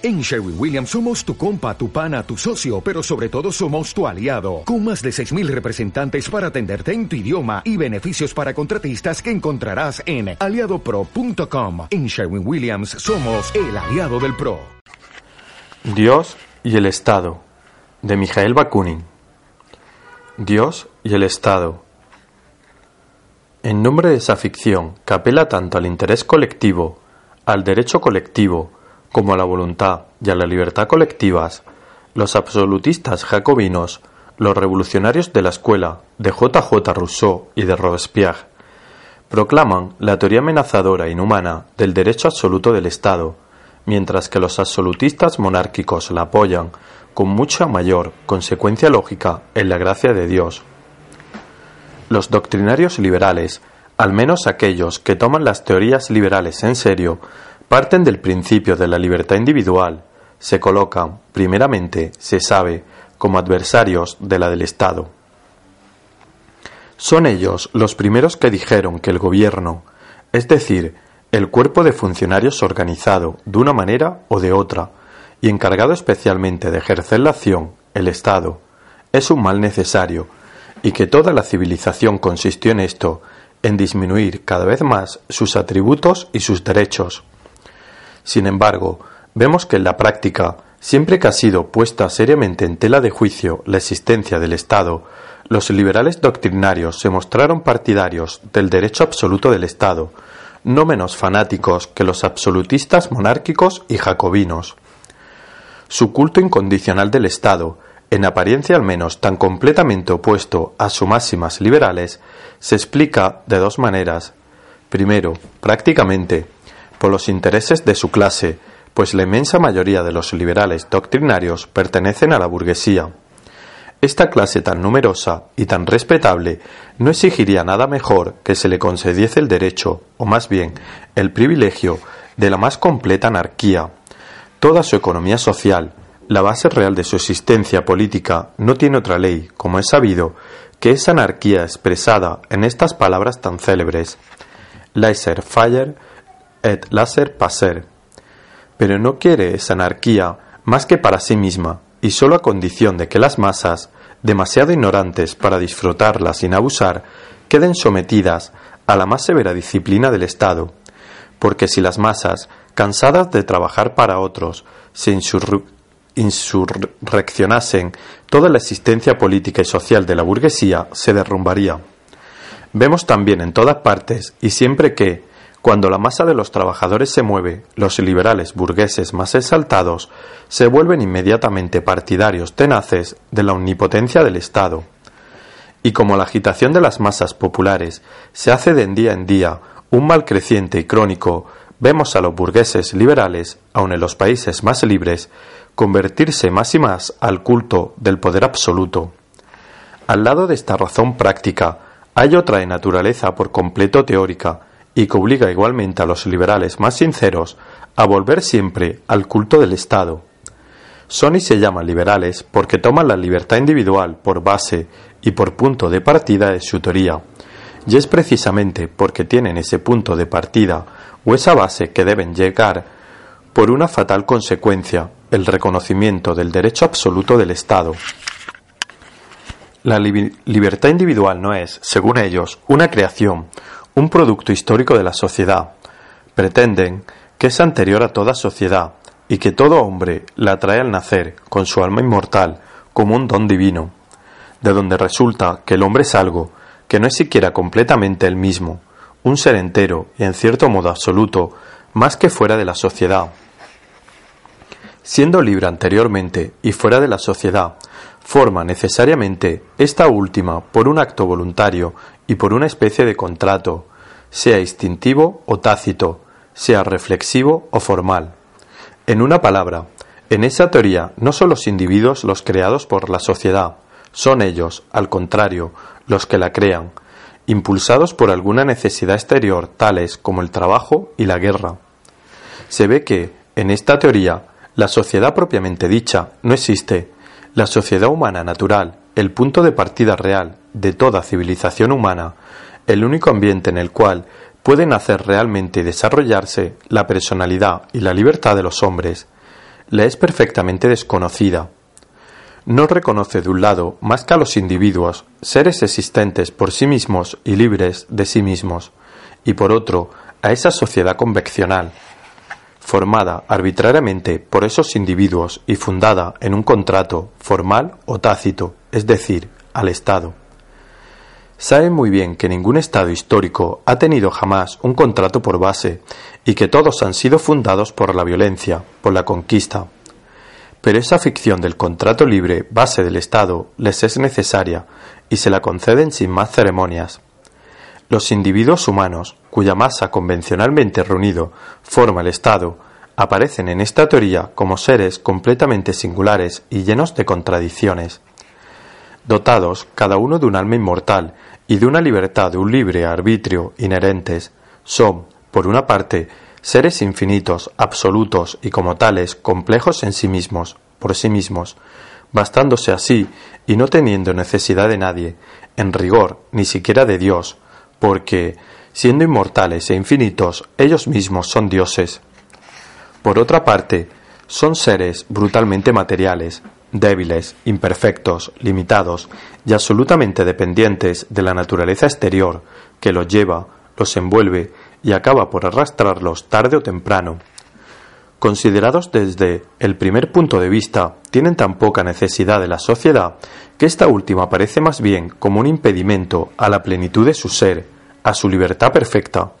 En Sherwin Williams somos tu compa, tu pana, tu socio, pero sobre todo somos tu aliado, con más de 6.000 representantes para atenderte en tu idioma y beneficios para contratistas que encontrarás en aliadopro.com. En Sherwin Williams somos el aliado del PRO. Dios y el Estado, de Mijael Bakunin. Dios y el Estado. En nombre de esa ficción que apela tanto al interés colectivo, al derecho colectivo, como a la voluntad y a la libertad colectivas, los absolutistas jacobinos, los revolucionarios de la escuela de J.J. Rousseau y de Robespierre, proclaman la teoría amenazadora e inhumana del derecho absoluto del Estado, mientras que los absolutistas monárquicos la apoyan con mucha mayor consecuencia lógica en la gracia de Dios. Los doctrinarios liberales, al menos aquellos que toman las teorías liberales en serio, parten del principio de la libertad individual, se colocan, primeramente, se sabe, como adversarios de la del Estado. Son ellos los primeros que dijeron que el gobierno, es decir, el cuerpo de funcionarios organizado de una manera o de otra, y encargado especialmente de ejercer la acción, el Estado, es un mal necesario, y que toda la civilización consistió en esto, en disminuir cada vez más sus atributos y sus derechos. Sin embargo, vemos que en la práctica, siempre que ha sido puesta seriamente en tela de juicio la existencia del Estado, los liberales doctrinarios se mostraron partidarios del derecho absoluto del Estado, no menos fanáticos que los absolutistas monárquicos y jacobinos. Su culto incondicional del Estado, en apariencia al menos tan completamente opuesto a sus máximas liberales, se explica de dos maneras. Primero, prácticamente, por los intereses de su clase, pues la inmensa mayoría de los liberales doctrinarios pertenecen a la burguesía. Esta clase tan numerosa y tan respetable no exigiría nada mejor que se le concediese el derecho, o más bien el privilegio, de la más completa anarquía. Toda su economía social, la base real de su existencia política, no tiene otra ley, como es sabido, que esa anarquía expresada en estas palabras tan célebres. Laissez-faire et laser. Pero no quiere esa anarquía más que para sí misma, y sólo a condición de que las masas, demasiado ignorantes para disfrutarla sin abusar, queden sometidas a la más severa disciplina del Estado, porque si las masas, cansadas de trabajar para otros, se insurreccionasen, toda la existencia política y social de la burguesía se derrumbaría. Vemos también en todas partes, y siempre que, cuando la masa de los trabajadores se mueve, los liberales burgueses más exaltados se vuelven inmediatamente partidarios tenaces de la omnipotencia del Estado. Y como la agitación de las masas populares se hace de en día en día un mal creciente y crónico, vemos a los burgueses liberales, aun en los países más libres, convertirse más y más al culto del poder absoluto. Al lado de esta razón práctica, hay otra de naturaleza por completo teórica, y que obliga igualmente a los liberales más sinceros a volver siempre al culto del Estado. Son y se llaman liberales porque toman la libertad individual por base y por punto de partida de su teoría, y es precisamente porque tienen ese punto de partida o esa base que deben llegar por una fatal consecuencia, el reconocimiento del derecho absoluto del Estado. La libertad individual no es, según ellos, una creación, un producto histórico de la sociedad. Pretenden que es anterior a toda sociedad y que todo hombre la trae al nacer con su alma inmortal como un don divino, de donde resulta que el hombre es algo que no es siquiera completamente el mismo, un ser entero y en cierto modo absoluto, más que fuera de la sociedad. Siendo libre anteriormente y fuera de la sociedad, forma necesariamente esta última por un acto voluntario y por una especie de contrato, sea instintivo o tácito, sea reflexivo o formal. En una palabra, en esa teoría no son los individuos los creados por la sociedad, son ellos, al contrario, los que la crean, impulsados por alguna necesidad exterior tales como el trabajo y la guerra. Se ve que, en esta teoría, la sociedad propiamente dicha no existe. La sociedad humana natural, el punto de partida real de toda civilización humana, el único ambiente en el cual pueden hacer realmente desarrollarse la personalidad y la libertad de los hombres, le es perfectamente desconocida. No reconoce de un lado más que a los individuos, seres existentes por sí mismos y libres de sí mismos, y por otro a esa sociedad conveccional, formada arbitrariamente por esos individuos y fundada en un contrato formal o tácito, es decir, al Estado. Sabe muy bien que ningún Estado histórico ha tenido jamás un contrato por base y que todos han sido fundados por la violencia, por la conquista. Pero esa ficción del contrato libre, base del Estado, les es necesaria y se la conceden sin más ceremonias. Los individuos humanos, cuya masa convencionalmente reunido forma el Estado, aparecen en esta teoría como seres completamente singulares y llenos de contradicciones. Dotados cada uno de un alma inmortal y de una libertad de un libre arbitrio inherentes, son, por una parte, seres infinitos, absolutos y como tales complejos en sí mismos, por sí mismos, bastándose así y no teniendo necesidad de nadie, en rigor ni siquiera de Dios, porque, siendo inmortales e infinitos, ellos mismos son dioses. Por otra parte, son seres brutalmente materiales, débiles, imperfectos, limitados y absolutamente dependientes de la naturaleza exterior que los lleva, los envuelve y acaba por arrastrarlos tarde o temprano. Considerados desde el primer punto de vista, tienen tan poca necesidad de la sociedad que esta última parece más bien como un impedimento a la plenitud de su ser, a su libertad perfecta.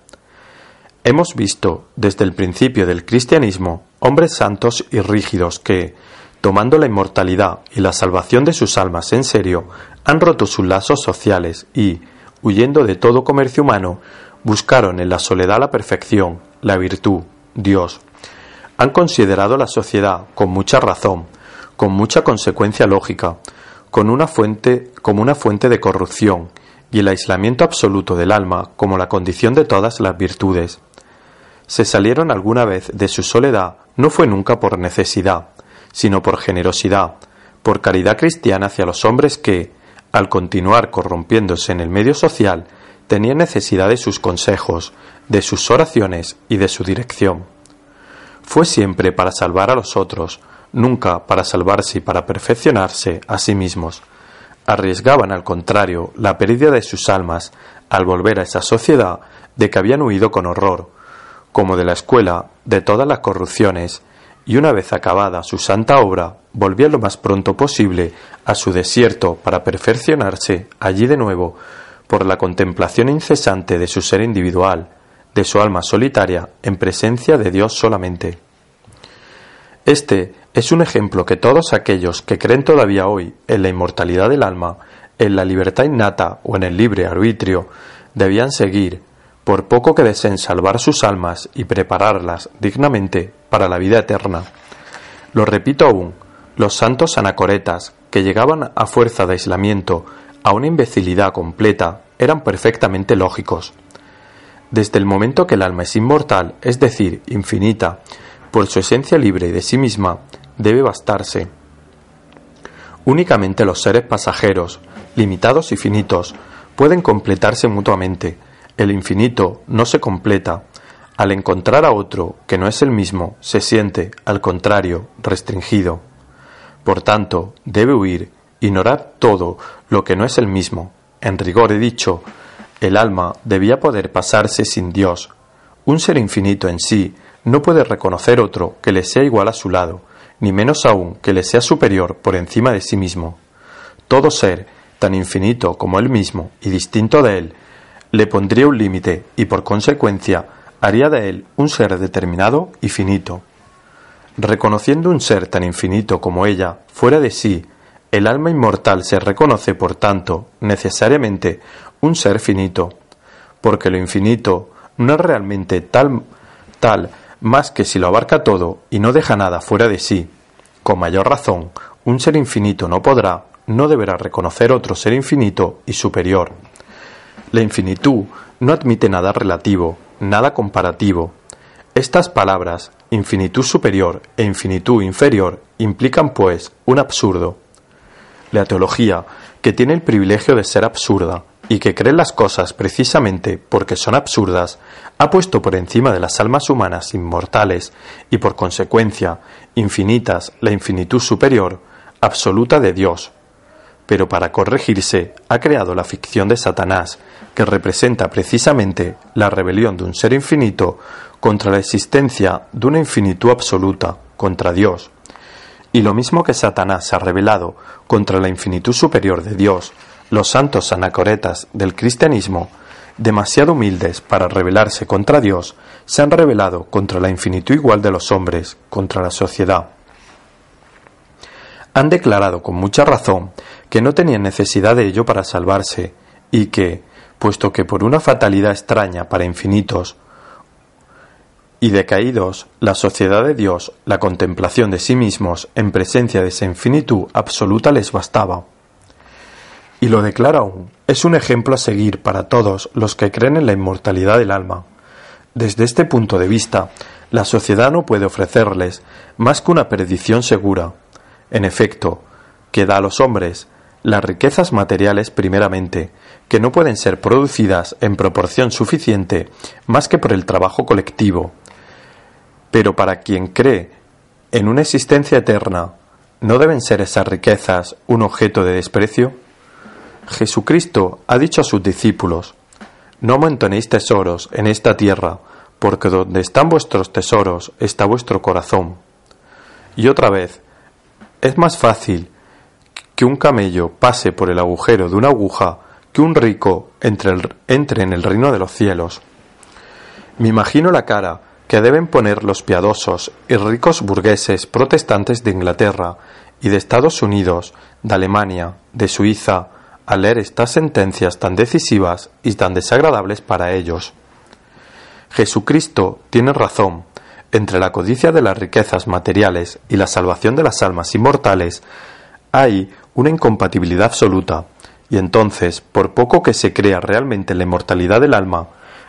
Hemos visto, desde el principio del cristianismo, hombres santos y rígidos que, tomando la inmortalidad y la salvación de sus almas en serio, han roto sus lazos sociales y, huyendo de todo comercio humano, buscaron en la soledad la perfección, la virtud, Dios. Han considerado la sociedad con mucha razón, con mucha consecuencia lógica, con una fuente, como una fuente de corrupción, y el aislamiento absoluto del alma como la condición de todas las virtudes. Se salieron alguna vez de su soledad no fue nunca por necesidad, sino por generosidad, por caridad cristiana hacia los hombres que, al continuar corrompiéndose en el medio social, tenían necesidad de sus consejos, de sus oraciones y de su dirección. Fue siempre para salvar a los otros, nunca para salvarse y para perfeccionarse a sí mismos. Arriesgaban, al contrario, la pérdida de sus almas al volver a esa sociedad de que habían huido con horror, como de la escuela de todas las corrupciones y una vez acabada su santa obra, volvía lo más pronto posible a su desierto para perfeccionarse allí de nuevo por la contemplación incesante de su ser individual, de su alma solitaria en presencia de Dios solamente. Este es un ejemplo que todos aquellos que creen todavía hoy en la inmortalidad del alma, en la libertad innata o en el libre arbitrio, debían seguir por poco que deseen salvar sus almas y prepararlas dignamente para la vida eterna. Lo repito aún, los santos anacoretas, que llegaban a fuerza de aislamiento a una imbecilidad completa, eran perfectamente lógicos. Desde el momento que el alma es inmortal, es decir, infinita, por su esencia libre de sí misma, debe bastarse. Únicamente los seres pasajeros, limitados y finitos, pueden completarse mutuamente, el infinito no se completa. Al encontrar a otro que no es el mismo, se siente, al contrario, restringido. Por tanto, debe huir, ignorar todo lo que no es el mismo. En rigor he dicho, el alma debía poder pasarse sin Dios. Un ser infinito en sí no puede reconocer otro que le sea igual a su lado, ni menos aún que le sea superior por encima de sí mismo. Todo ser, tan infinito como él mismo y distinto de él, le pondría un límite y por consecuencia haría de él un ser determinado y finito. Reconociendo un ser tan infinito como ella, fuera de sí, el alma inmortal se reconoce, por tanto, necesariamente un ser finito, porque lo infinito no es realmente tal, tal más que si lo abarca todo y no deja nada fuera de sí. Con mayor razón, un ser infinito no podrá, no deberá reconocer otro ser infinito y superior. La infinitud no admite nada relativo, nada comparativo. Estas palabras, infinitud superior e infinitud inferior, implican, pues, un absurdo. La teología, que tiene el privilegio de ser absurda y que cree las cosas precisamente porque son absurdas, ha puesto por encima de las almas humanas inmortales y por consecuencia infinitas la infinitud superior, absoluta de Dios. Pero para corregirse ha creado la ficción de Satanás, que representa precisamente la rebelión de un ser infinito contra la existencia de una infinitud absoluta, contra Dios. Y lo mismo que Satanás se ha rebelado contra la infinitud superior de Dios, los santos anacoretas del cristianismo, demasiado humildes para rebelarse contra Dios, se han rebelado contra la infinitud igual de los hombres, contra la sociedad. Han declarado con mucha razón que no tenían necesidad de ello para salvarse, y que, puesto que por una fatalidad extraña para infinitos, y decaídos, la sociedad de Dios, la contemplación de sí mismos en presencia de esa infinitud absoluta les bastaba. Y lo declara aún, es un ejemplo a seguir para todos los que creen en la inmortalidad del alma. Desde este punto de vista, la sociedad no puede ofrecerles más que una perdición segura. En efecto, que da a los hombres las riquezas materiales primeramente, que no pueden ser producidas en proporción suficiente más que por el trabajo colectivo, pero para quien cree en una existencia eterna, ¿no deben ser esas riquezas un objeto de desprecio? Jesucristo ha dicho a sus discípulos, No amontonéis tesoros en esta tierra, porque donde están vuestros tesoros está vuestro corazón. Y otra vez, es más fácil que un camello pase por el agujero de una aguja que un rico entre, entre en el reino de los cielos. Me imagino la cara que deben poner los piadosos y ricos burgueses protestantes de Inglaterra y de Estados Unidos, de Alemania, de Suiza, al leer estas sentencias tan decisivas y tan desagradables para ellos. Jesucristo tiene razón. Entre la codicia de las riquezas materiales y la salvación de las almas inmortales hay una incompatibilidad absoluta, y entonces, por poco que se crea realmente la inmortalidad del alma,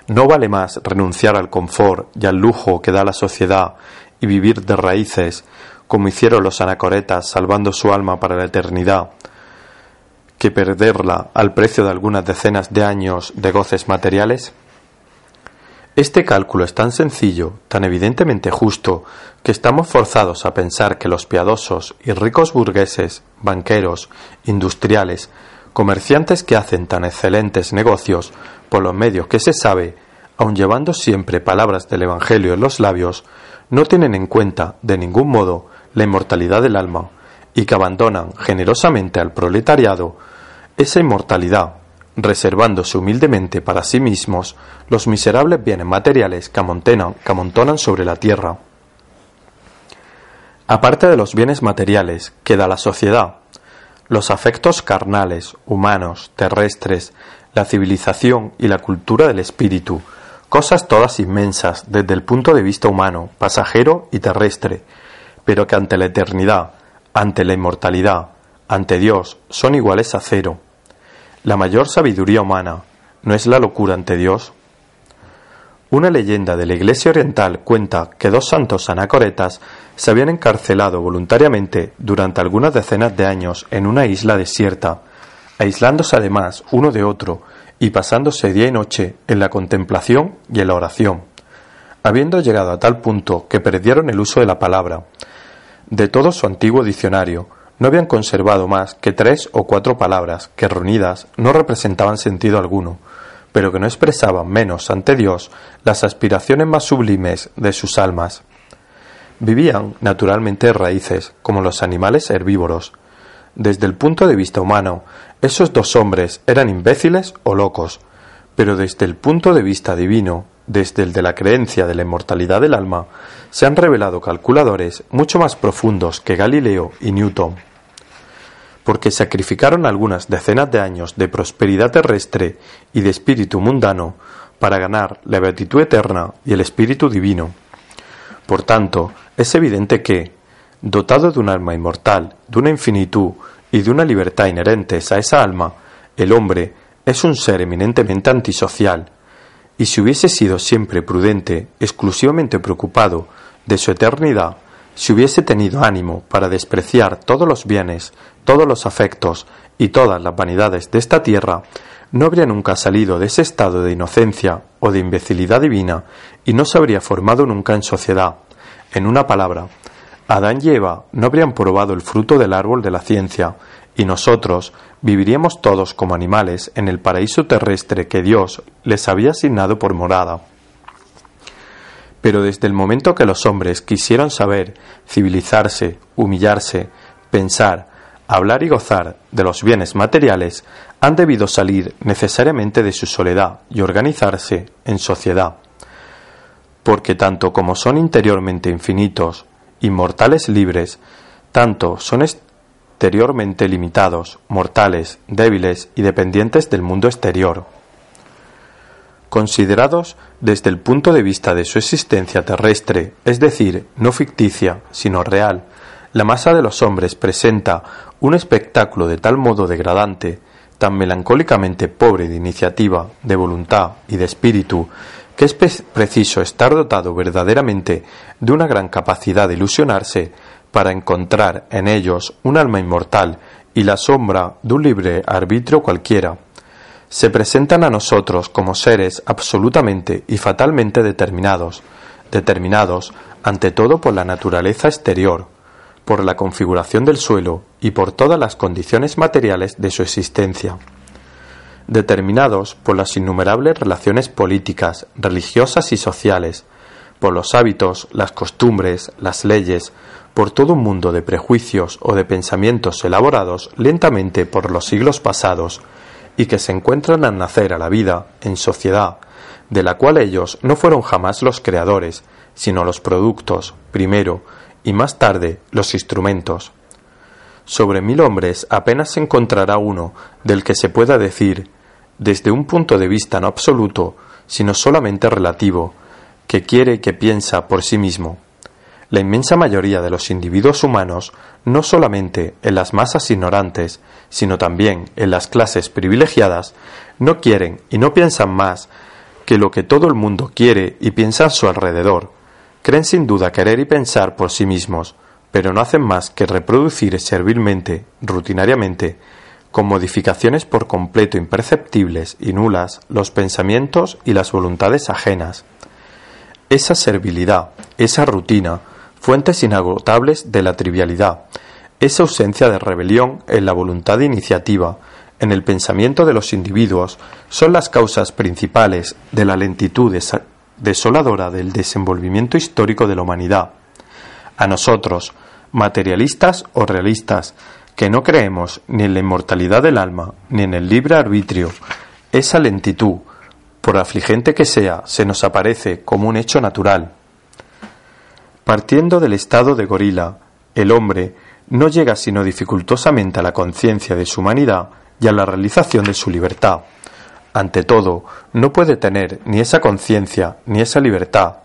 ¿No vale más renunciar al confort y al lujo que da la sociedad y vivir de raíces, como hicieron los anacoretas salvando su alma para la eternidad, que perderla al precio de algunas decenas de años de goces materiales? Este cálculo es tan sencillo, tan evidentemente justo, que estamos forzados a pensar que los piadosos y ricos burgueses, banqueros, industriales, comerciantes que hacen tan excelentes negocios por los medios que se sabe, aun llevando siempre palabras del Evangelio en los labios, no tienen en cuenta de ningún modo la inmortalidad del alma y que abandonan generosamente al proletariado esa inmortalidad, reservándose humildemente para sí mismos los miserables bienes materiales que amontonan sobre la tierra. Aparte de los bienes materiales que da la sociedad, los afectos carnales, humanos, terrestres, la civilización y la cultura del espíritu, cosas todas inmensas desde el punto de vista humano, pasajero y terrestre, pero que ante la eternidad, ante la inmortalidad, ante Dios, son iguales a cero. La mayor sabiduría humana, ¿no es la locura ante Dios? Una leyenda de la Iglesia Oriental cuenta que dos santos anacoretas se habían encarcelado voluntariamente durante algunas decenas de años en una isla desierta, aislándose además uno de otro y pasándose día y noche en la contemplación y en la oración, habiendo llegado a tal punto que perdieron el uso de la palabra. De todo su antiguo diccionario, no habían conservado más que tres o cuatro palabras que reunidas no representaban sentido alguno, pero que no expresaban menos ante Dios las aspiraciones más sublimes de sus almas. Vivían naturalmente raíces, como los animales herbívoros. Desde el punto de vista humano, esos dos hombres eran imbéciles o locos, pero desde el punto de vista divino, desde el de la creencia de la inmortalidad del alma, se han revelado calculadores mucho más profundos que Galileo y Newton porque sacrificaron algunas decenas de años de prosperidad terrestre y de espíritu mundano para ganar la beatitud eterna y el espíritu divino. Por tanto, es evidente que, dotado de un alma inmortal, de una infinitud y de una libertad inherentes a esa alma, el hombre es un ser eminentemente antisocial, y si hubiese sido siempre prudente, exclusivamente preocupado de su eternidad, si hubiese tenido ánimo para despreciar todos los bienes, todos los afectos y todas las vanidades de esta tierra, no habría nunca salido de ese estado de inocencia o de imbecilidad divina y no se habría formado nunca en sociedad. En una palabra, Adán y Eva no habrían probado el fruto del árbol de la ciencia, y nosotros viviríamos todos como animales en el paraíso terrestre que Dios les había asignado por morada. Pero desde el momento que los hombres quisieron saber, civilizarse, humillarse, pensar, hablar y gozar de los bienes materiales, han debido salir necesariamente de su soledad y organizarse en sociedad. Porque tanto como son interiormente infinitos, inmortales libres, tanto son exteriormente limitados, mortales, débiles y dependientes del mundo exterior. Considerados desde el punto de vista de su existencia terrestre, es decir, no ficticia, sino real, la masa de los hombres presenta un espectáculo de tal modo degradante, tan melancólicamente pobre de iniciativa, de voluntad y de espíritu, que es preciso estar dotado verdaderamente de una gran capacidad de ilusionarse para encontrar en ellos un alma inmortal y la sombra de un libre arbitrio cualquiera. Se presentan a nosotros como seres absolutamente y fatalmente determinados, determinados ante todo por la naturaleza exterior, por la configuración del suelo y por todas las condiciones materiales de su existencia, determinados por las innumerables relaciones políticas, religiosas y sociales, por los hábitos, las costumbres, las leyes, por todo un mundo de prejuicios o de pensamientos elaborados lentamente por los siglos pasados, y que se encuentran al nacer a la vida en sociedad, de la cual ellos no fueron jamás los creadores, sino los productos, primero, y más tarde los instrumentos. Sobre mil hombres apenas se encontrará uno del que se pueda decir, desde un punto de vista no absoluto, sino solamente relativo, que quiere y que piensa por sí mismo. La inmensa mayoría de los individuos humanos, no solamente en las masas ignorantes, sino también en las clases privilegiadas, no quieren y no piensan más que lo que todo el mundo quiere y piensa a su alrededor, Creen sin duda querer y pensar por sí mismos, pero no hacen más que reproducir servilmente, rutinariamente, con modificaciones por completo imperceptibles y nulas, los pensamientos y las voluntades ajenas. Esa servilidad, esa rutina, fuentes inagotables de la trivialidad, esa ausencia de rebelión en la voluntad de iniciativa, en el pensamiento de los individuos, son las causas principales de la lentitud desoladora del desenvolvimiento histórico de la humanidad. A nosotros, materialistas o realistas, que no creemos ni en la inmortalidad del alma, ni en el libre arbitrio, esa lentitud, por afligente que sea, se nos aparece como un hecho natural. Partiendo del estado de gorila, el hombre no llega sino dificultosamente a la conciencia de su humanidad y a la realización de su libertad. Ante todo, no puede tener ni esa conciencia ni esa libertad.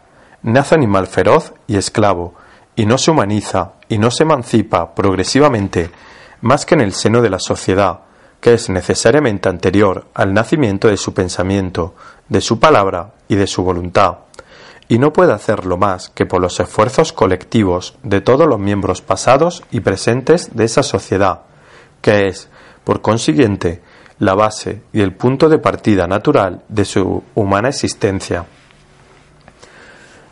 Nace animal feroz y esclavo, y no se humaniza y no se emancipa progresivamente más que en el seno de la sociedad, que es necesariamente anterior al nacimiento de su pensamiento, de su palabra y de su voluntad, y no puede hacerlo más que por los esfuerzos colectivos de todos los miembros pasados y presentes de esa sociedad, que es, por consiguiente, la base y el punto de partida natural de su humana existencia.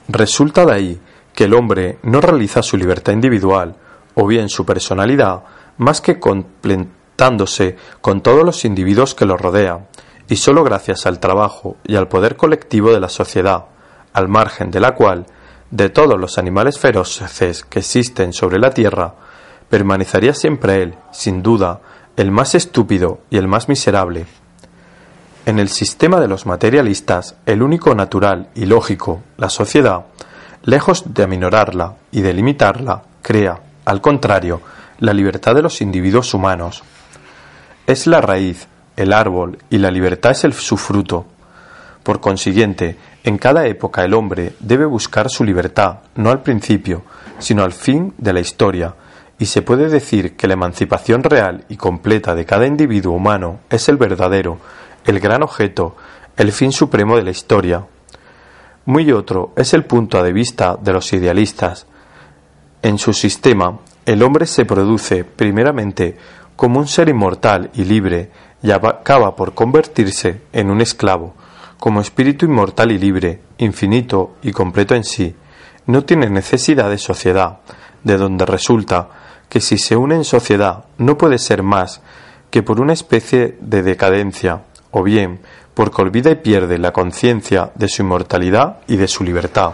Resulta de ahí que el hombre no realiza su libertad individual o bien su personalidad más que completándose con todos los individuos que lo rodean, y sólo gracias al trabajo y al poder colectivo de la sociedad, al margen de la cual, de todos los animales feroces que existen sobre la tierra, permanecería siempre él, sin duda, el más estúpido y el más miserable. En el sistema de los materialistas, el único natural y lógico, la sociedad, lejos de aminorarla y de limitarla, crea, al contrario, la libertad de los individuos humanos. Es la raíz, el árbol y la libertad es el, su fruto. Por consiguiente, en cada época el hombre debe buscar su libertad, no al principio, sino al fin de la historia, y se puede decir que la emancipación real y completa de cada individuo humano es el verdadero, el gran objeto, el fin supremo de la historia. Muy otro es el punto de vista de los idealistas, En su sistema, el hombre se produce primeramente como un ser inmortal y libre y acaba por convertirse en un esclavo, como espíritu inmortal y libre, infinito y completo en sí. No tiene necesidad de sociedad, de donde resulta que si se une en sociedad no puede ser más que por una especie de decadencia, o bien porque olvida y pierde la conciencia de su inmortalidad y de su libertad.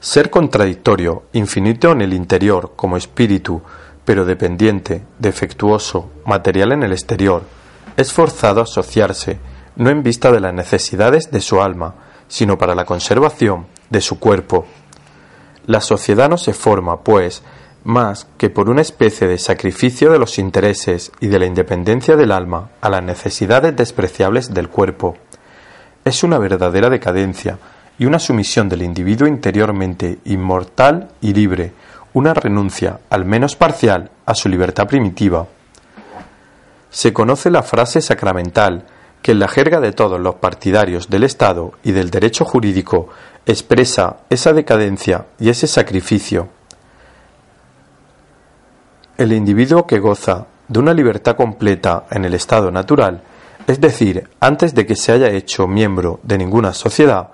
Ser contradictorio, infinito en el interior como espíritu, pero dependiente, defectuoso, material en el exterior, es forzado a asociarse, no en vista de las necesidades de su alma, sino para la conservación de su cuerpo. La sociedad no se forma, pues, más que por una especie de sacrificio de los intereses y de la independencia del alma a las necesidades despreciables del cuerpo. Es una verdadera decadencia y una sumisión del individuo interiormente inmortal y libre, una renuncia, al menos parcial, a su libertad primitiva. Se conoce la frase sacramental, que en la jerga de todos los partidarios del Estado y del derecho jurídico expresa esa decadencia y ese sacrificio. El individuo que goza de una libertad completa en el estado natural, es decir, antes de que se haya hecho miembro de ninguna sociedad,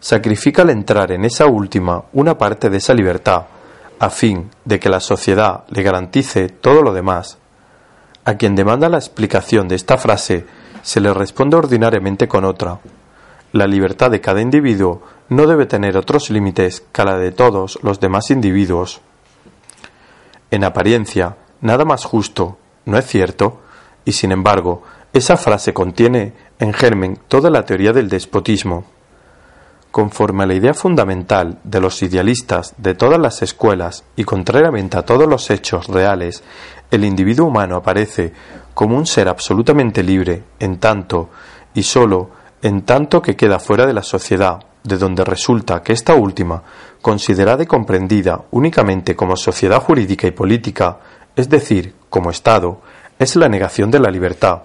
sacrifica al entrar en esa última una parte de esa libertad, a fin de que la sociedad le garantice todo lo demás. A quien demanda la explicación de esta frase se le responde ordinariamente con otra. La libertad de cada individuo no debe tener otros límites que la de todos los demás individuos. En apariencia, nada más justo, ¿no es cierto? Y sin embargo, esa frase contiene en germen toda la teoría del despotismo. Conforme a la idea fundamental de los idealistas de todas las escuelas y contrariamente a todos los hechos reales, el individuo humano aparece como un ser absolutamente libre, en tanto y sólo en tanto que queda fuera de la sociedad, de donde resulta que esta última, considerada y comprendida únicamente como sociedad jurídica y política, es decir, como Estado, es la negación de la libertad.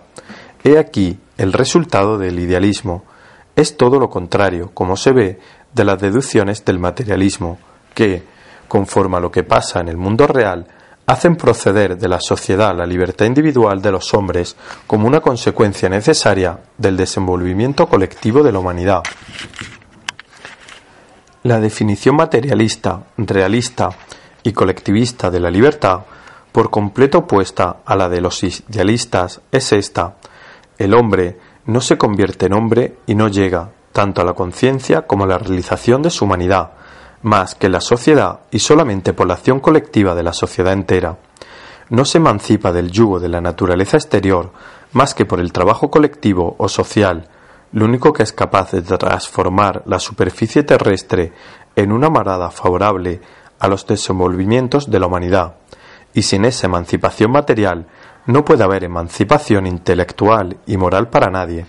He aquí el resultado del idealismo, es todo lo contrario, como se ve, de las deducciones del materialismo, que, conforme a lo que pasa en el mundo real, hacen proceder de la sociedad la libertad individual de los hombres como una consecuencia necesaria del desenvolvimiento colectivo de la humanidad. La definición materialista, realista y colectivista de la libertad, por completo opuesta a la de los idealistas, es esta. El hombre no se convierte en hombre y no llega tanto a la conciencia como a la realización de su humanidad, más que la sociedad y solamente por la acción colectiva de la sociedad entera. No se emancipa del yugo de la naturaleza exterior más que por el trabajo colectivo o social, lo único que es capaz de transformar la superficie terrestre en una marada favorable a los desenvolvimientos de la humanidad. Y sin esa emancipación material no puede haber emancipación intelectual y moral para nadie.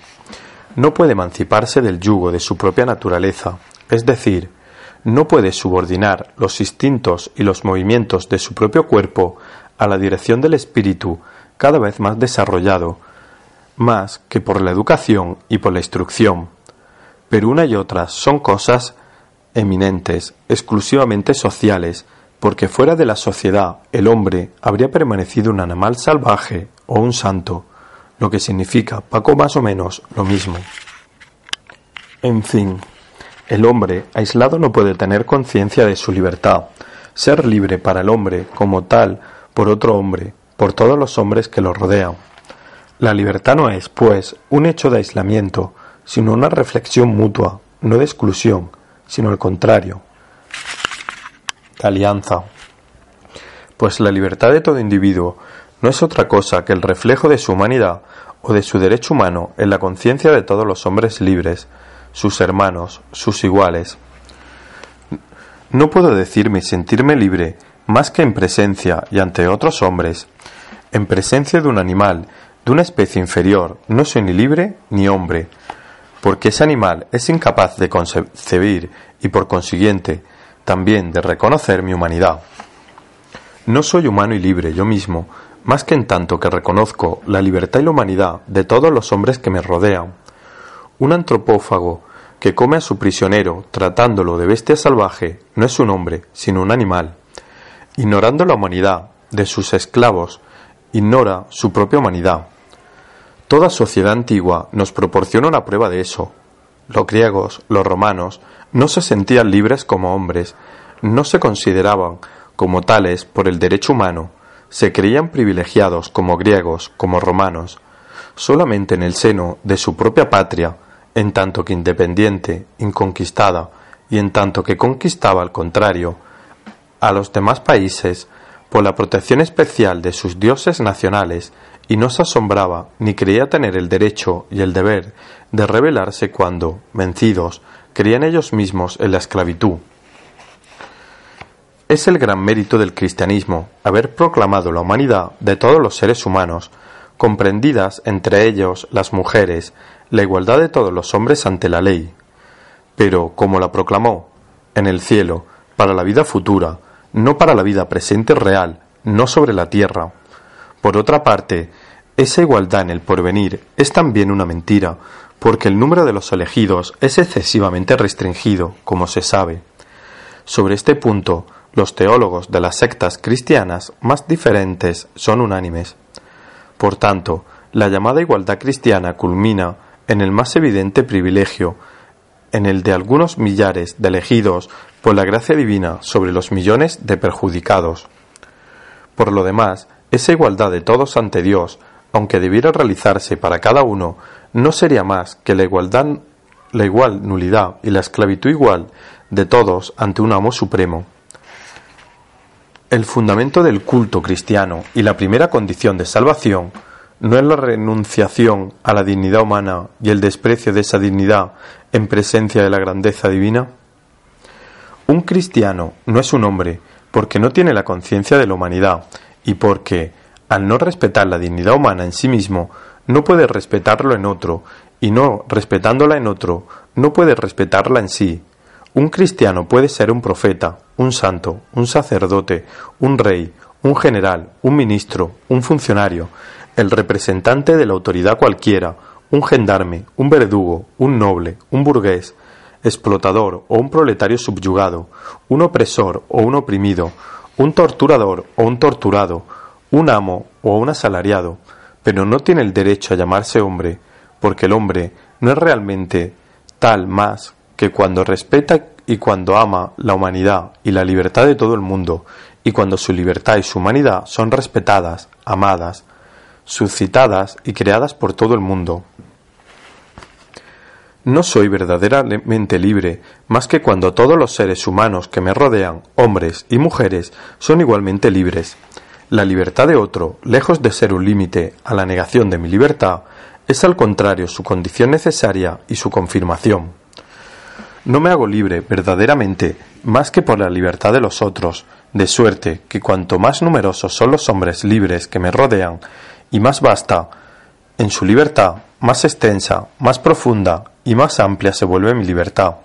No puede emanciparse del yugo de su propia naturaleza, es decir, no puede subordinar los instintos y los movimientos de su propio cuerpo a la dirección del espíritu cada vez más desarrollado, más que por la educación y por la instrucción. Pero una y otra son cosas eminentes, exclusivamente sociales, porque fuera de la sociedad el hombre habría permanecido un animal salvaje o un santo, lo que significa poco más o menos lo mismo. En fin, el hombre aislado no puede tener conciencia de su libertad, ser libre para el hombre como tal por otro hombre, por todos los hombres que lo rodean. La libertad no es, pues, un hecho de aislamiento, sino una reflexión mutua, no de exclusión, sino al contrario, alianza. Pues la libertad de todo individuo no es otra cosa que el reflejo de su humanidad o de su derecho humano en la conciencia de todos los hombres libres, sus hermanos, sus iguales. No puedo decirme y sentirme libre más que en presencia y ante otros hombres. En presencia de un animal, de una especie inferior, no soy ni libre ni hombre, porque ese animal es incapaz de concebir y por consiguiente también de reconocer mi humanidad. No soy humano y libre yo mismo, más que en tanto que reconozco la libertad y la humanidad de todos los hombres que me rodean. Un antropófago que come a su prisionero tratándolo de bestia salvaje no es un hombre, sino un animal. ignorando la humanidad de sus esclavos, ignora su propia humanidad. Toda sociedad antigua nos proporciona una prueba de eso. Los griegos, los romanos, no se sentían libres como hombres, no se consideraban como tales por el derecho humano, se creían privilegiados como griegos, como romanos, solamente en el seno de su propia patria, en tanto que independiente, inconquistada, y en tanto que conquistaba al contrario a los demás países por la protección especial de sus dioses nacionales y no se asombraba ni creía tener el derecho y el deber de rebelarse cuando, vencidos, creían ellos mismos en la esclavitud. Es el gran mérito del cristianismo haber proclamado la humanidad de todos los seres humanos, comprendidas entre ellos las mujeres, la igualdad de todos los hombres ante la ley. Pero, como la proclamó, en el cielo, para la vida futura, no para la vida presente real, no sobre la tierra. Por otra parte, esa igualdad en el porvenir es también una mentira, porque el número de los elegidos es excesivamente restringido, como se sabe. Sobre este punto, los teólogos de las sectas cristianas más diferentes son unánimes. Por tanto, la llamada igualdad cristiana culmina en el más evidente privilegio, en el de algunos millares de elegidos por la gracia divina sobre los millones de perjudicados. Por lo demás, esa igualdad de todos ante Dios, aunque debiera realizarse para cada uno, no sería más que la igualdad, la igual nulidad y la esclavitud igual de todos ante un amo supremo. El fundamento del culto cristiano y la primera condición de salvación no es la renunciación a la dignidad humana y el desprecio de esa dignidad en presencia de la grandeza divina. Un cristiano no es un hombre porque no tiene la conciencia de la humanidad y porque, al no respetar la dignidad humana en sí mismo, no puede respetarlo en otro, y no respetándola en otro, no puede respetarla en sí, un cristiano puede ser un profeta, un santo, un sacerdote, un rey, un general, un ministro, un funcionario, el representante de la autoridad cualquiera, un gendarme, un verdugo, un noble, un burgués, explotador o un proletario subyugado, un opresor o un oprimido, un torturador o un torturado, un amo o un asalariado, pero no tiene el derecho a llamarse hombre, porque el hombre no es realmente tal más que cuando respeta y cuando ama la humanidad y la libertad de todo el mundo, y cuando su libertad y su humanidad son respetadas, amadas, suscitadas y creadas por todo el mundo. No soy verdaderamente libre más que cuando todos los seres humanos que me rodean, hombres y mujeres, son igualmente libres. La libertad de otro, lejos de ser un límite a la negación de mi libertad, es al contrario su condición necesaria y su confirmación. No me hago libre verdaderamente más que por la libertad de los otros, de suerte que cuanto más numerosos son los hombres libres que me rodean, y más vasta en su libertad, más extensa, más profunda y más amplia se vuelve mi libertad.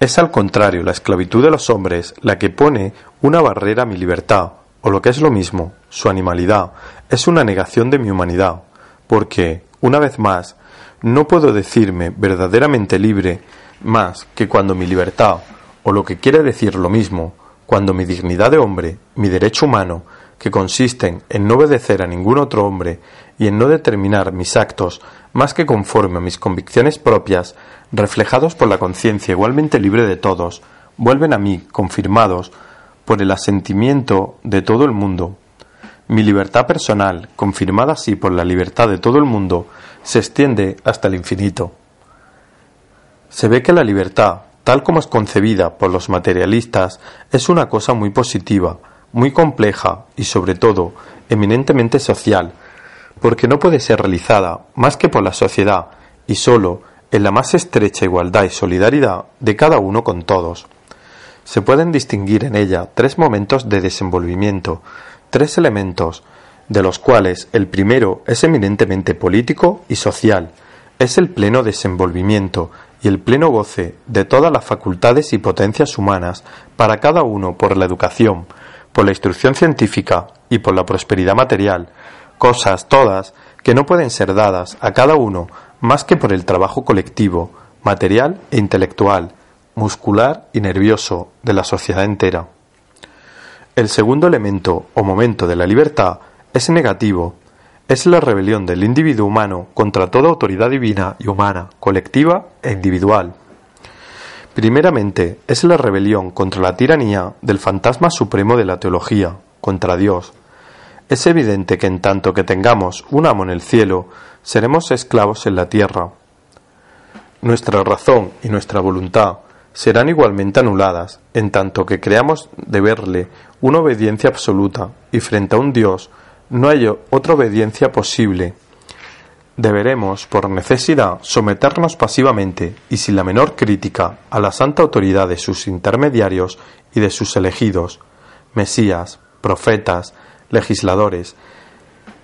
Es al contrario la esclavitud de los hombres la que pone una barrera a mi libertad, o lo que es lo mismo, su animalidad, es una negación de mi humanidad, porque, una vez más, no puedo decirme verdaderamente libre más que cuando mi libertad, o lo que quiere decir lo mismo, cuando mi dignidad de hombre, mi derecho humano, que consisten en no obedecer a ningún otro hombre y en no determinar mis actos más que conforme a mis convicciones propias, reflejados por la conciencia igualmente libre de todos, vuelven a mí confirmados por el asentimiento de todo el mundo. Mi libertad personal, confirmada así por la libertad de todo el mundo, se extiende hasta el infinito. Se ve que la libertad, tal como es concebida por los materialistas, es una cosa muy positiva, muy compleja y sobre todo eminentemente social, porque no puede ser realizada más que por la sociedad y sólo en la más estrecha igualdad y solidaridad de cada uno con todos. Se pueden distinguir en ella tres momentos de desenvolvimiento, tres elementos, de los cuales el primero es eminentemente político y social, es el pleno desenvolvimiento y el pleno goce de todas las facultades y potencias humanas para cada uno por la educación, por la instrucción científica y por la prosperidad material, cosas todas que no pueden ser dadas a cada uno más que por el trabajo colectivo, material e intelectual, muscular y nervioso de la sociedad entera. El segundo elemento o momento de la libertad es negativo, es la rebelión del individuo humano contra toda autoridad divina y humana, colectiva e individual. Primeramente, es la rebelión contra la tiranía del fantasma supremo de la teología, contra Dios. Es evidente que en tanto que tengamos un amo en el cielo, seremos esclavos en la tierra. Nuestra razón y nuestra voluntad serán igualmente anuladas, en tanto que creamos deberle una obediencia absoluta, y frente a un Dios no hay otra obediencia posible. Deberemos, por necesidad, someternos pasivamente y sin la menor crítica a la santa autoridad de sus intermediarios y de sus elegidos, mesías, profetas, legisladores,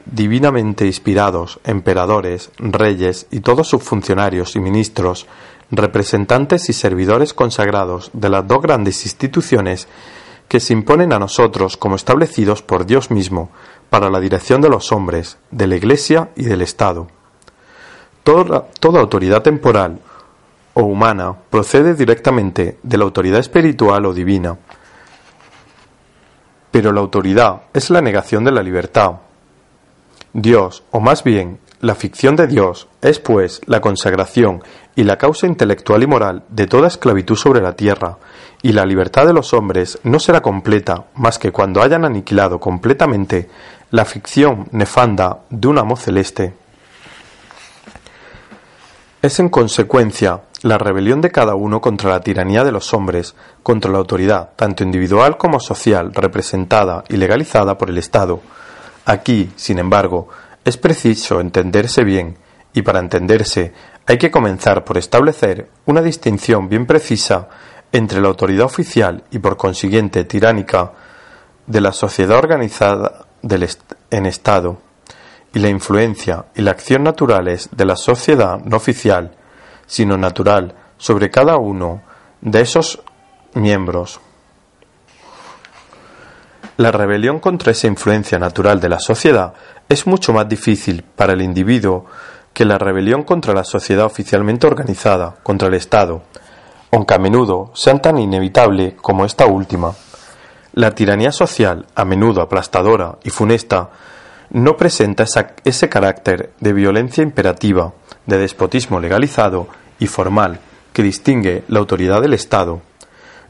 divinamente inspirados, emperadores, reyes y todos sus funcionarios y ministros, representantes y servidores consagrados de las dos grandes instituciones que se imponen a nosotros como establecidos por Dios mismo para la dirección de los hombres, de la Iglesia y del Estado. Toda, autoridad temporal o humana procede directamente de la autoridad espiritual o divina, pero la autoridad es la negación de la libertad. Dios, o más bien la ficción de Dios, es pues la consagración y la causa intelectual y moral de toda esclavitud sobre la tierra, y la libertad de los hombres no será completa más que cuando hayan aniquilado completamente la ficción nefanda de un amo celeste. Es en consecuencia la rebelión de cada uno contra la tiranía de los hombres, contra la autoridad, tanto individual como social, representada y legalizada por el Estado. Aquí, sin embargo, es preciso entenderse bien, y para entenderse hay que comenzar por establecer una distinción bien precisa entre la autoridad oficial y por consiguiente tiránica de la sociedad organizada en Estado y la influencia y la acción naturales de la sociedad no oficial, sino natural, sobre cada uno de esos miembros. La rebelión contra esa influencia natural de la sociedad es mucho más difícil para el individuo que la rebelión contra la sociedad oficialmente organizada, contra el Estado, aunque a menudo sean tan inevitable como esta última. La tiranía social, a menudo aplastadora y funesta, no presenta ese carácter de violencia imperativa, de despotismo legalizado y formal que distingue la autoridad del Estado.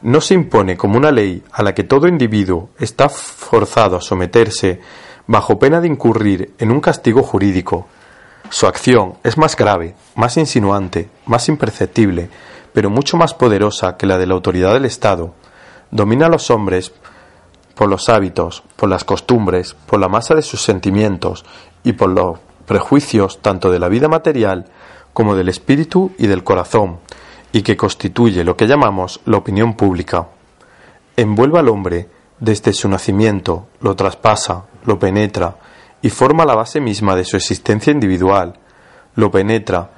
No se impone como una ley a la que todo individuo está forzado a someterse bajo pena de incurrir en un castigo jurídico. Su acción es más grave, más insinuante, más imperceptible, pero mucho más poderosa que la de la autoridad del Estado. Domina a los hombres por los hábitos, por las costumbres, por la masa de sus sentimientos y por los prejuicios tanto de la vida material como del espíritu y del corazón, y que constituye lo que llamamos la opinión pública. Envuelve al hombre desde su nacimiento, lo traspasa, lo penetra, y forma la base misma de su existencia individual, lo penetra,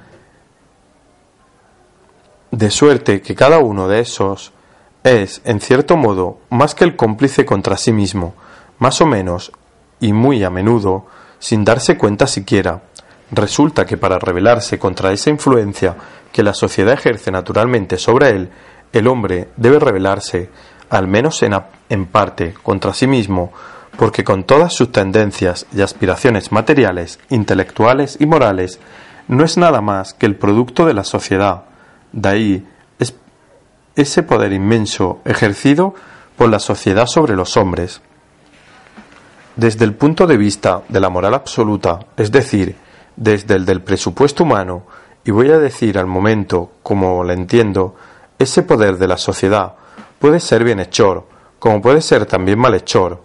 de suerte que cada uno de esos es, en cierto modo, más que el cómplice contra sí mismo, más o menos, y muy a menudo, sin darse cuenta siquiera. Resulta que para rebelarse contra esa influencia que la sociedad ejerce naturalmente sobre él, el hombre debe rebelarse, al menos en, en parte, contra sí mismo, porque con todas sus tendencias y aspiraciones materiales, intelectuales y morales, no es nada más que el producto de la sociedad, de ahí ese poder inmenso ejercido por la sociedad sobre los hombres. Desde el punto de vista de la moral absoluta, es decir, desde el del presupuesto humano, y voy a decir al momento, como la entiendo, ese poder de la sociedad puede ser bienhechor, como puede ser también malhechor.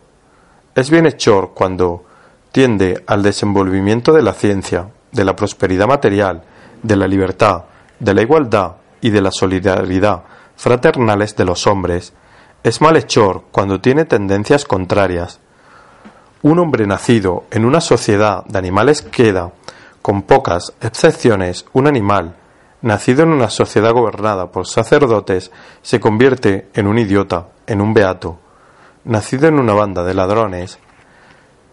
Es bienhechor cuando tiende al desenvolvimiento de la ciencia, de la prosperidad material, de la libertad, de la igualdad y de la solidaridad fraternales de los hombres, es malhechor cuando tiene tendencias contrarias. Un hombre nacido en una sociedad de animales queda, con pocas excepciones, un animal. Nacido en una sociedad gobernada por sacerdotes, se convierte en un idiota, en un beato. Nacido en una banda de ladrones,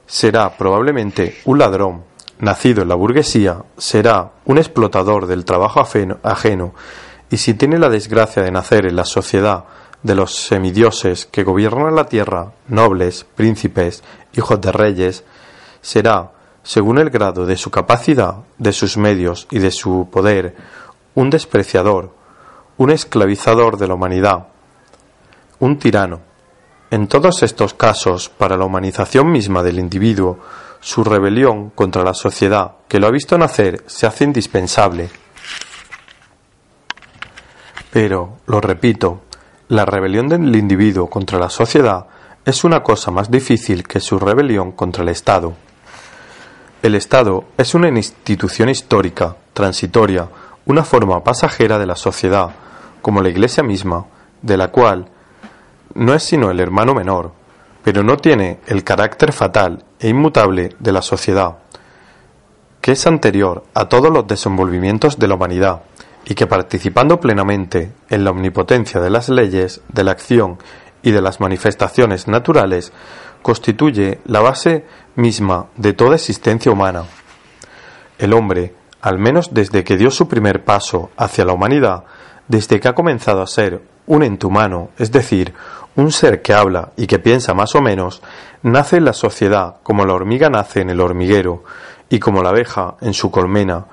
será probablemente un ladrón, nacido en la burguesía, será un explotador del trabajo ajeno, y si tiene la desgracia de nacer en la sociedad de los semidioses que gobiernan la tierra, nobles, príncipes, hijos de reyes, será, según el grado de su capacidad, de sus medios y de su poder, un despreciador, un esclavizador de la humanidad, un tirano. En todos estos casos, para la humanización misma del individuo, su rebelión contra la sociedad que lo ha visto nacer se hace indispensable. Pero, lo repito, la rebelión del individuo contra la sociedad es una cosa más difícil que su rebelión contra el Estado. El Estado es una institución histórica, transitoria, una forma pasajera de la sociedad, como la Iglesia misma, de la cual no es sino el hermano menor, pero no tiene el carácter fatal e inmutable de la sociedad, que es anterior a todos los desenvolvimientos de la humanidad, y que participando plenamente en la omnipotencia de las leyes, de la acción y de las manifestaciones naturales, constituye la base misma de toda existencia humana. El hombre, al menos desde que dio su primer paso hacia la humanidad, desde que ha comenzado a ser un ente humano, es decir, un ser que habla y que piensa más o menos, nace en la sociedad como la hormiga nace en el hormiguero y como la abeja en su colmena.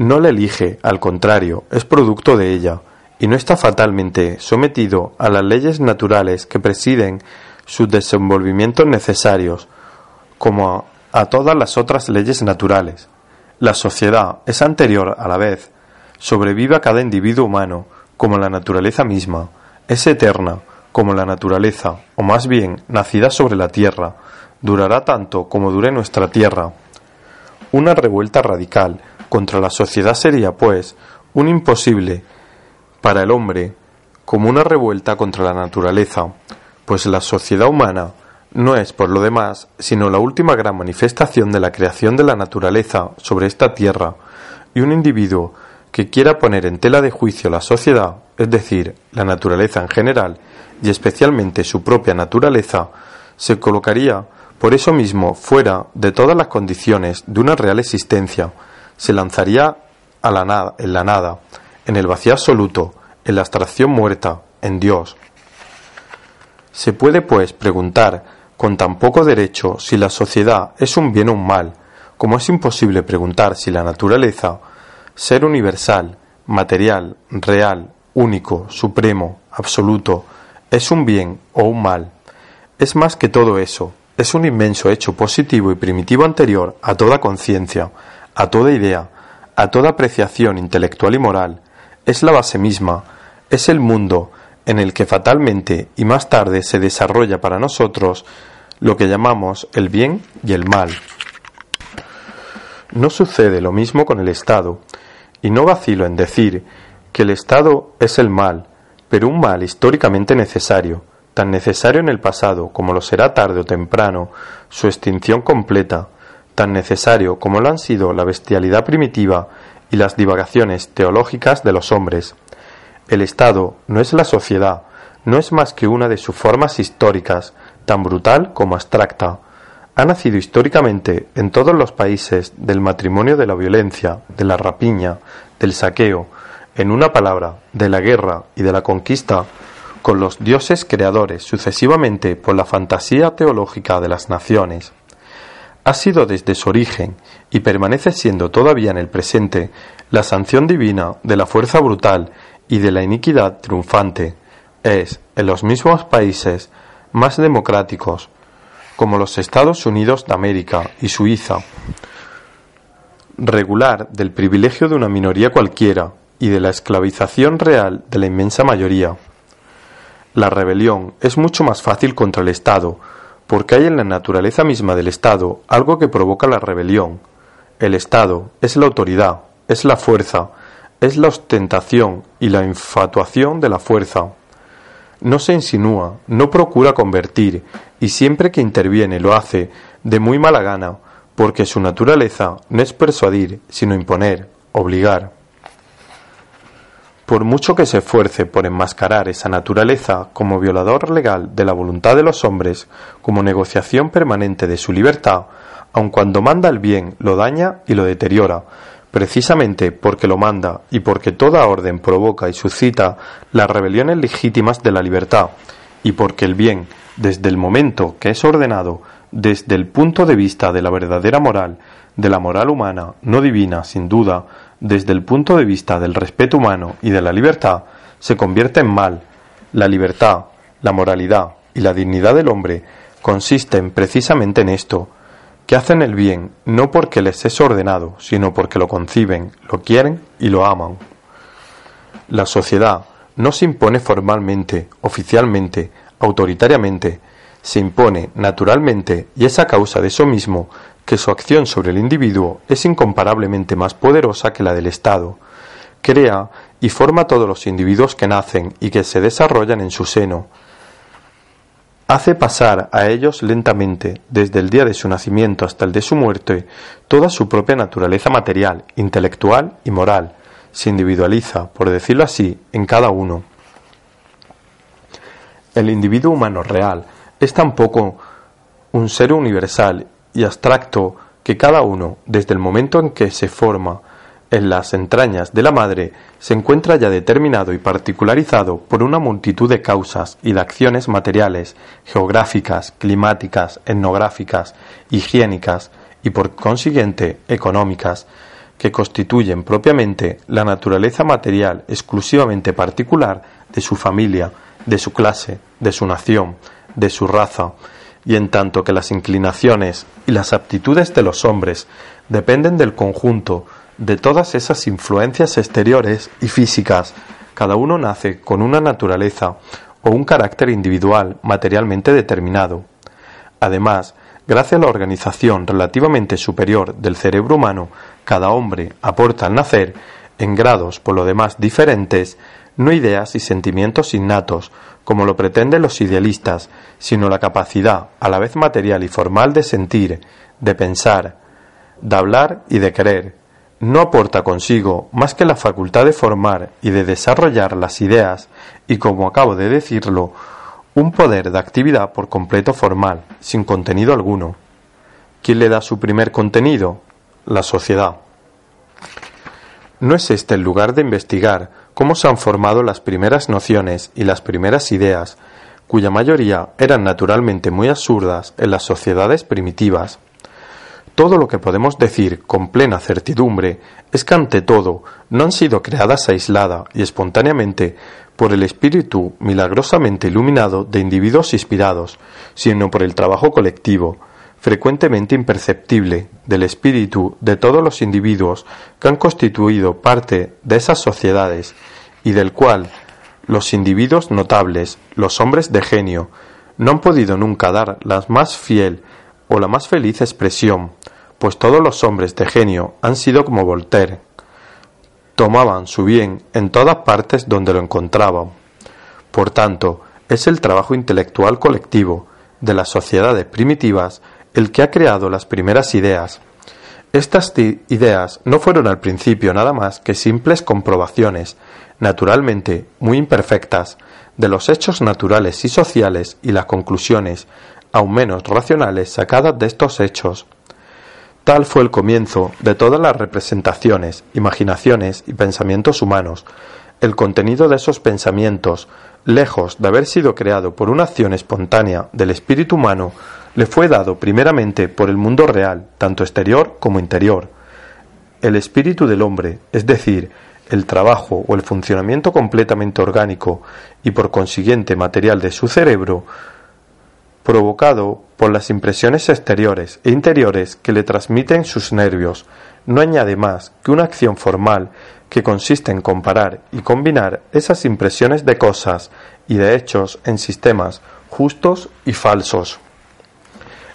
No la elige, al contrario, es producto de ella, y no está fatalmente sometido a las leyes naturales que presiden sus desenvolvimientos necesarios, como a, a todas las otras leyes naturales. La sociedad es anterior a la vez, sobrevive a cada individuo humano, como la naturaleza misma, es eterna, como la naturaleza, o más bien nacida sobre la tierra, durará tanto como dure nuestra tierra. Una revuelta radical contra la sociedad sería, pues, un imposible para el hombre, como una revuelta contra la naturaleza, pues la sociedad humana no es, por lo demás, sino la última gran manifestación de la creación de la naturaleza sobre esta tierra, y un individuo que quiera poner en tela de juicio la sociedad, es decir, la naturaleza en general, y especialmente su propia naturaleza, se colocaría por eso mismo fuera de todas las condiciones de una real existencia, se lanzaría a la nada, en la nada, en el vacío absoluto, en la abstracción muerta, en Dios. Se puede, pues, preguntar con tan poco derecho si la sociedad es un bien o un mal, como es imposible preguntar si la naturaleza, ser universal, material, real, único, supremo, absoluto, es un bien o un mal. Es más que todo eso, es un inmenso hecho positivo y primitivo anterior a toda conciencia, a toda idea, a toda apreciación intelectual y moral, es la base misma, es el mundo en el que fatalmente y más tarde se desarrolla para nosotros lo que llamamos el bien y el mal. No sucede lo mismo con el Estado, y no vacilo en decir que el Estado es el mal, pero un mal históricamente necesario, tan necesario en el pasado como lo será tarde o temprano su extinción completa, tan necesario como lo han sido la bestialidad primitiva y las divagaciones teológicas de los hombres. El Estado no es la sociedad, no es más que una de sus formas históricas, tan brutal como abstracta. Ha nacido históricamente en todos los países del matrimonio de la violencia, de la rapiña, del saqueo, en una palabra, de la guerra y de la conquista, con los dioses creadores sucesivamente por la fantasía teológica de las naciones. Ha sido desde su origen, y permanece siendo todavía en el presente, la sanción divina de la fuerza brutal y de la iniquidad triunfante. Es, en los mismos países más democráticos, como los Estados Unidos de América y Suiza, regular del privilegio de una minoría cualquiera y de la esclavización real de la inmensa mayoría. La rebelión es mucho más fácil contra el Estado, porque hay en la naturaleza misma del Estado algo que provoca la rebelión. El Estado es la autoridad, es la fuerza, es la ostentación y la infatuación de la fuerza. No se insinúa, no procura convertir, y siempre que interviene lo hace de muy mala gana, porque su naturaleza no es persuadir, sino imponer, obligar. Por mucho que se esfuerce por enmascarar esa naturaleza como violador legal de la voluntad de los hombres, como negociación permanente de su libertad, aun cuando manda el bien, lo daña y lo deteriora, precisamente porque lo manda y porque toda orden provoca y suscita las rebeliones legítimas de la libertad, y porque el bien, desde el momento que es ordenado, desde el punto de vista de la verdadera moral, de la moral humana, no divina, sin duda, desde el punto de vista del respeto humano y de la libertad, se convierte en mal. La libertad, la moralidad y la dignidad del hombre consisten precisamente en esto, que hacen el bien no porque les es ordenado, sino porque lo conciben, lo quieren y lo aman. La sociedad no se impone formalmente, oficialmente, autoritariamente, se impone naturalmente y es a causa de eso mismo que su acción sobre el individuo es incomparablemente más poderosa que la del Estado. Crea y forma todos los individuos que nacen y que se desarrollan en su seno. Hace pasar a ellos lentamente, desde el día de su nacimiento hasta el de su muerte, toda su propia naturaleza material, intelectual y moral. Se individualiza, por decirlo así, en cada uno. El individuo humano real es tampoco un ser universal y abstracto que cada uno, desde el momento en que se forma en las entrañas de la madre, se encuentra ya determinado y particularizado por una multitud de causas y de acciones materiales, geográficas, climáticas, etnográficas, higiénicas y por consiguiente económicas, que constituyen propiamente la naturaleza material exclusivamente particular de su familia, de su clase, de su nación, de su raza, y en tanto que las inclinaciones y las aptitudes de los hombres dependen del conjunto de todas esas influencias exteriores y físicas, cada uno nace con una naturaleza o un carácter individual materialmente determinado. Además, gracias a la organización relativamente superior del cerebro humano, cada hombre aporta al nacer, en grados por lo demás diferentes, no ideas y sentimientos innatos, como lo pretenden los idealistas, sino la capacidad, a la vez material y formal, de sentir, de pensar, de hablar y de querer. No aporta consigo más que la facultad de formar y de desarrollar las ideas y, como acabo de decirlo, un poder de actividad por completo formal, sin contenido alguno. ¿Quién le da su primer contenido? La sociedad. No es este el lugar de investigar cómo se han formado las primeras nociones y las primeras ideas, cuya mayoría eran naturalmente muy absurdas en las sociedades primitivas. Todo lo que podemos decir con plena certidumbre es que ante todo no han sido creadas aislada y espontáneamente por el espíritu milagrosamente iluminado de individuos inspirados, sino por el trabajo colectivo, frecuentemente imperceptible, del espíritu de todos los individuos que han constituido parte de esas sociedades y del cual los individuos notables, los hombres de genio, no han podido nunca dar la más fiel o la más feliz expresión, pues todos los hombres de genio han sido como Voltaire, tomaban su bien en todas partes donde lo encontraban. Por tanto, es el trabajo intelectual colectivo de las sociedades primitivas el que ha creado las primeras ideas. Estas ideas no fueron al principio nada más que simples comprobaciones, naturalmente muy imperfectas, de los hechos naturales y sociales y las conclusiones, aún menos racionales, sacadas de estos hechos. Tal fue el comienzo de todas las representaciones, imaginaciones y pensamientos humanos. El contenido de esos pensamientos, lejos de haber sido creado por una acción espontánea del espíritu humano, le fue dado primeramente por el mundo real, tanto exterior como interior. El espíritu del hombre, es decir, el trabajo o el funcionamiento completamente orgánico y por consiguiente material de su cerebro, provocado por las impresiones exteriores e interiores que le transmiten sus nervios, no añade más que una acción formal que consiste en comparar y combinar esas impresiones de cosas y de hechos en sistemas justos y falsos.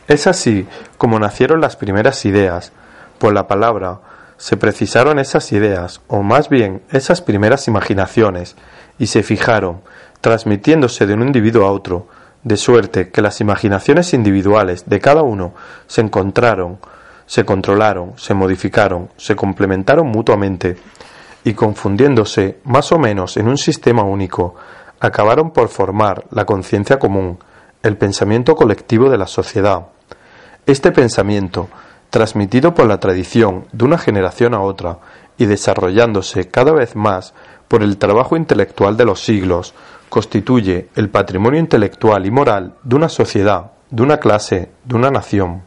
Es así como nacieron las primeras ideas. Por la palabra se precisaron esas ideas, o más bien esas primeras imaginaciones, y se fijaron, transmitiéndose de un individuo a otro, de suerte que las imaginaciones individuales de cada uno se encontraron, se controlaron, se modificaron, se complementaron mutuamente, y confundiéndose más o menos en un sistema único, acabaron por formar la conciencia común, el pensamiento colectivo de la sociedad. Este pensamiento, transmitido por la tradición de una generación a otra y desarrollándose cada vez más por el trabajo intelectual de los siglos, constituye el patrimonio intelectual y moral de una sociedad, de una clase, de una nación.